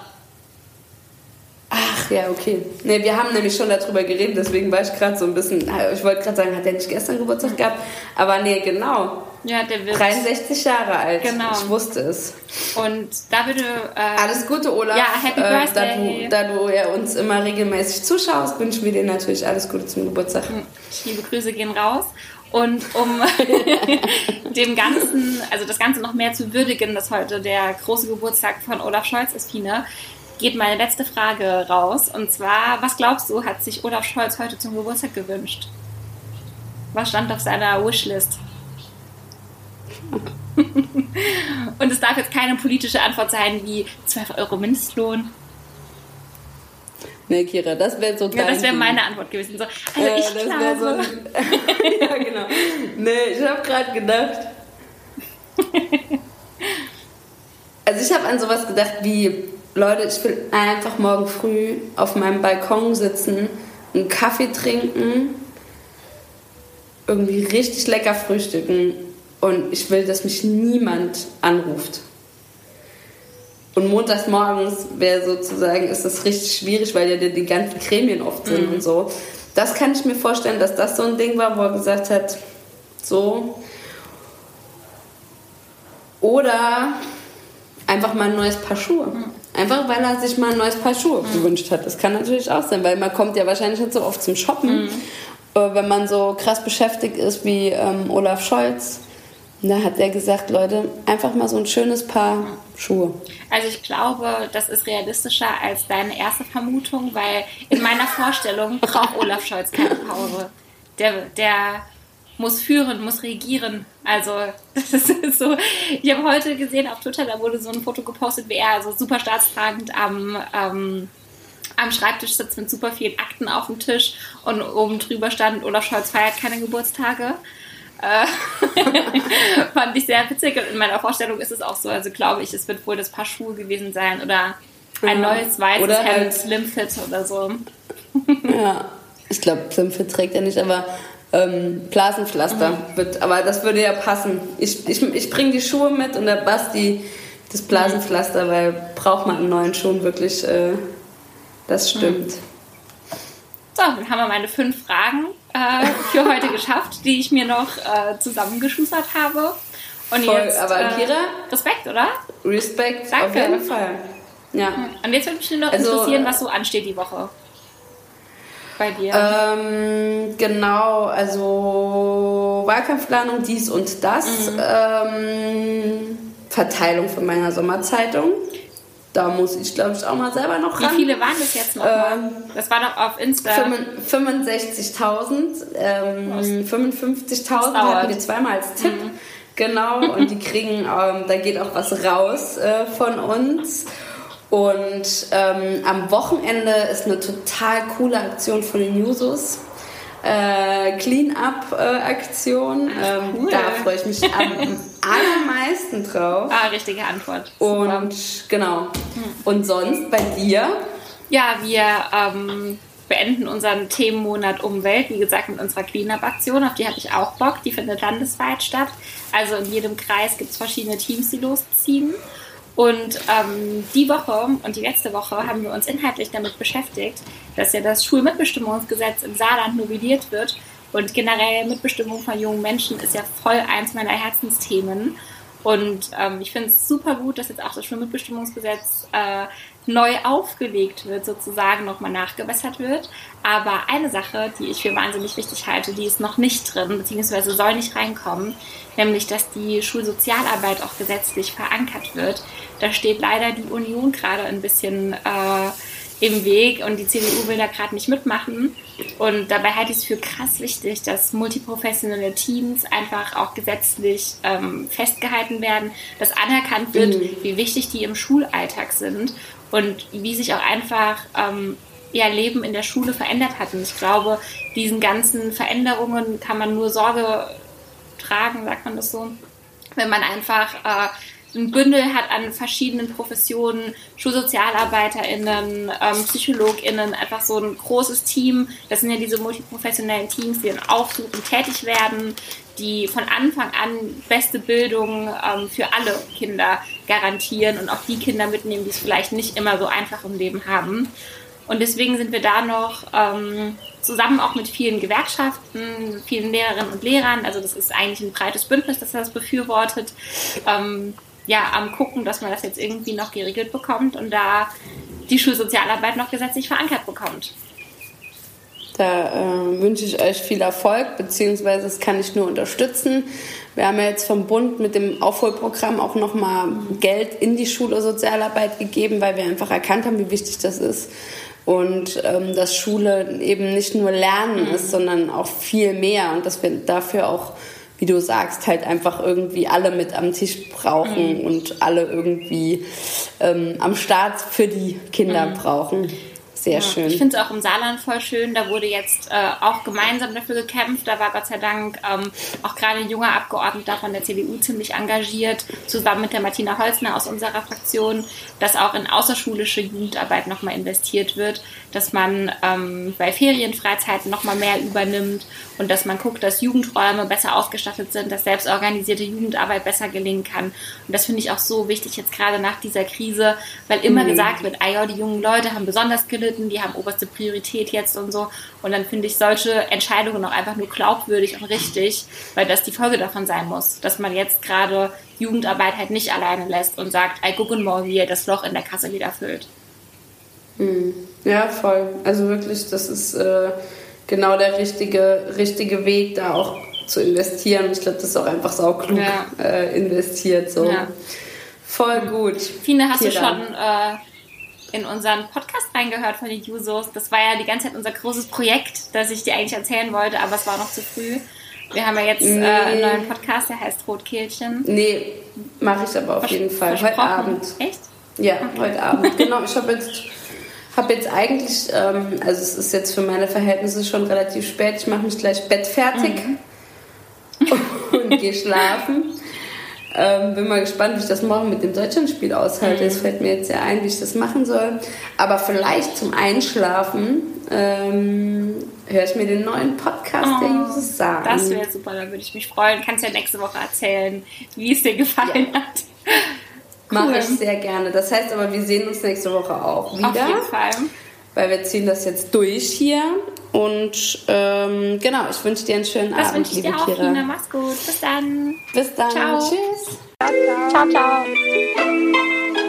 Ach ja, okay. Ne, wir haben nämlich schon darüber geredet, deswegen war ich gerade so ein bisschen. Ich wollte gerade sagen, hat er nicht gestern Geburtstag gehabt? Aber nee, genau. Ja, der wird 63 Jahre alt. Genau. Ich wusste es. Und da würde. Äh, Alles Gute, Olaf. Ja, Happy Birthday. Äh, da, du, da du ja uns immer regelmäßig zuschaust, wünschen wir dir natürlich alles Gute zum Geburtstag. Hm. Liebe Grüße gehen raus. Und um dem Ganzen, also das Ganze noch mehr zu würdigen, dass heute der große Geburtstag von Olaf Scholz ist, Fine, geht meine letzte Frage raus. Und zwar, was glaubst du, hat sich Olaf Scholz heute zum Geburtstag gewünscht? Was stand auf seiner Wishlist? Und es darf jetzt keine politische Antwort sein wie 12 Euro Mindestlohn. Nee, Kira, das wäre so Ja, das wäre meine Antwort gewesen. So, also äh, ich glaube... So, ja, genau. Nee, ich habe gerade gedacht... Also ich habe an sowas gedacht wie, Leute, ich will einfach morgen früh auf meinem Balkon sitzen, einen Kaffee trinken, irgendwie richtig lecker frühstücken und ich will, dass mich niemand anruft. Und montags morgens wäre sozusagen, ist das richtig schwierig, weil ja die ganzen Gremien oft sind mhm. und so. Das kann ich mir vorstellen, dass das so ein Ding war, wo er gesagt hat, so. Oder einfach mal ein neues Paar Schuhe. Mhm. Einfach weil er sich mal ein neues Paar Schuhe mhm. gewünscht hat. Das kann natürlich auch sein, weil man kommt ja wahrscheinlich nicht so oft zum Shoppen. Mhm. Äh, wenn man so krass beschäftigt ist wie ähm, Olaf Scholz, und da hat er gesagt, Leute, einfach mal so ein schönes Paar Schuhe. Also ich glaube, das ist realistischer als deine erste Vermutung, weil in meiner Vorstellung braucht Olaf Scholz keine Pause. Der, der muss führen, muss regieren. Also das ist so. Ich habe heute gesehen auf Twitter, da wurde so ein Foto gepostet, wie er so super staatstragend am ähm, am Schreibtisch sitzt mit super vielen Akten auf dem Tisch und oben drüber stand, Olaf Scholz feiert keine Geburtstage. Äh, fand ich sehr witzig und in meiner Vorstellung ist es auch so. Also glaube ich, es wird wohl das Paar Schuhe gewesen sein oder ein neues weißes oder Hemd, halt Slimfit oder so. ja, ich glaube, Slimfit trägt er nicht, aber ähm, Blasenpflaster mhm. wird, aber das würde ja passen. Ich, ich, ich bringe die Schuhe mit und der Basti das Blasenpflaster, weil braucht man in neuen Schuhen wirklich, äh, das stimmt. Mhm. So, dann haben wir meine fünf Fragen äh, für heute geschafft, die ich mir noch äh, zusammengeschustert habe. Und Voll, jetzt, aber äh, Kira, Respekt, oder? Respekt, Danke. auf jeden Fall. Ja. Und jetzt würde mich noch also, interessieren, was so ansteht die Woche bei dir. Ähm, genau, also Wahlkampfplanung, dies und das. Mhm. Ähm, Verteilung von meiner Sommerzeitung. Da muss ich, glaube ich, auch mal selber noch ran. Wie viele waren das jetzt noch? Ähm, das war doch auf Insta. 65.000. Ähm, 55.000 hatten wir zweimal als Tipp. Mhm. Genau, und die kriegen, ähm, da geht auch was raus äh, von uns. Und ähm, am Wochenende ist eine total coole Aktion von den Jusos äh, Clean-Up-Aktion. Ähm, cool. Da freue ich mich am allermeisten drauf. Ah, richtige Antwort. Super. Und genau. Hm. Und sonst bei dir? Ja, wir ähm, beenden unseren Themenmonat Umwelt, wie gesagt, mit unserer Clean-Up-Aktion. Auf die habe ich auch Bock. Die findet landesweit statt. Also in jedem Kreis gibt es verschiedene Teams, die losziehen. Und ähm, die Woche und die letzte Woche haben wir uns inhaltlich damit beschäftigt, dass ja das Schulmitbestimmungsgesetz im Saarland novelliert wird. Und generell Mitbestimmung von jungen Menschen ist ja voll eins meiner Herzensthemen. Und ähm, ich finde es super gut, dass jetzt auch das Schulmitbestimmungsgesetz äh, neu aufgelegt wird, sozusagen nochmal nachgebessert wird. Aber eine Sache, die ich für wahnsinnig wichtig halte, die ist noch nicht drin, beziehungsweise soll nicht reinkommen, nämlich dass die Schulsozialarbeit auch gesetzlich verankert wird. Da steht leider die Union gerade ein bisschen äh, im Weg und die CDU will da gerade nicht mitmachen. Und dabei halte ich es für krass wichtig, dass multiprofessionelle Teams einfach auch gesetzlich ähm, festgehalten werden, dass anerkannt wird, mhm. wie wichtig die im Schulalltag sind und wie sich auch einfach ähm, ihr Leben in der Schule verändert hat. Und ich glaube, diesen ganzen Veränderungen kann man nur Sorge tragen, sagt man das so, wenn man einfach äh, ein Bündel hat an verschiedenen Professionen, SchulsozialarbeiterInnen, ähm, PsychologInnen, einfach so ein großes Team. Das sind ja diese multiprofessionellen Teams, die dann aufsuchen, tätig werden, die von Anfang an beste Bildung ähm, für alle Kinder garantieren und auch die Kinder mitnehmen, die es vielleicht nicht immer so einfach im Leben haben. Und deswegen sind wir da noch ähm, zusammen auch mit vielen Gewerkschaften, vielen Lehrerinnen und Lehrern, also das ist eigentlich ein breites Bündnis, das das befürwortet, ähm, ja, am gucken, dass man das jetzt irgendwie noch geregelt bekommt und da die Schulsozialarbeit noch gesetzlich verankert bekommt. Da äh, wünsche ich euch viel Erfolg, beziehungsweise das kann ich nur unterstützen. Wir haben ja jetzt vom Bund mit dem Aufholprogramm auch nochmal Geld in die Schule Sozialarbeit gegeben, weil wir einfach erkannt haben, wie wichtig das ist. Und ähm, dass Schule eben nicht nur Lernen mhm. ist, sondern auch viel mehr. Und dass wir dafür auch, wie du sagst, halt einfach irgendwie alle mit am Tisch brauchen mhm. und alle irgendwie ähm, am Start für die Kinder mhm. brauchen. Sehr ja, schön. Ich finde es auch im Saarland voll schön. Da wurde jetzt äh, auch gemeinsam dafür gekämpft. Da war Gott sei Dank ähm, auch gerade ein junger Abgeordneter von der CDU ziemlich engagiert, zusammen mit der Martina Holzner aus unserer Fraktion, dass auch in außerschulische Jugendarbeit nochmal investiert wird, dass man ähm, bei Ferienfreizeiten nochmal mehr übernimmt und dass man guckt, dass Jugendräume besser ausgestattet sind, dass selbstorganisierte Jugendarbeit besser gelingen kann. Und das finde ich auch so wichtig jetzt gerade nach dieser Krise, weil immer mhm. gesagt wird, ah ja, die jungen Leute haben besonders gelitten Abgeordneten, die haben oberste Priorität jetzt und so. Und dann finde ich solche Entscheidungen auch einfach nur glaubwürdig und richtig, weil das die Folge davon sein muss, dass man jetzt gerade Jugendarbeit halt nicht alleine lässt und sagt, ey, gucken mal, wie ihr das Loch in der Kasse wieder füllt. Hm. Ja, voll. Also wirklich, das ist äh, genau der richtige, richtige Weg, da auch zu investieren. Ich glaube, das ist auch einfach sauklug ja. äh, investiert. So. Ja. Voll gut. Fine, hast Kira. du schon äh, in unseren Podcast reingehört von den Jusos. Das war ja die ganze Zeit unser großes Projekt, das ich dir eigentlich erzählen wollte, aber es war noch zu früh. Wir haben ja jetzt nee. äh, einen neuen Podcast, der heißt Rotkehlchen. Nee, mache ich aber auf jeden Fall. Heute Abend. Echt? Ja, okay. heute Abend. Genau, ich habe jetzt, hab jetzt eigentlich, ähm, also es ist jetzt für meine Verhältnisse schon relativ spät, ich mache mich gleich bettfertig mhm. und gehe schlafen. Ähm, bin mal gespannt, wie ich das morgen mit dem Deutschlandspiel aushalte. Es mhm. fällt mir jetzt sehr ein, wie ich das machen soll. Aber vielleicht zum Einschlafen ähm, höre ich mir den neuen Podcast oh, der Jusus sagen. Das wäre super, da würde ich mich freuen. Kannst ja nächste Woche erzählen, wie es dir gefallen ja. hat. Cool. Mache ich sehr gerne. Das heißt aber, wir sehen uns nächste Woche auch wieder. Auf jeden Fall. Weil wir ziehen das jetzt durch hier. Und ähm, genau, ich wünsche dir einen schönen das Abend, liebe dir auch, Kira. Mach's gut. Bis dann. Bis dann. Ciao. Tschüss. ciao. ciao. ciao.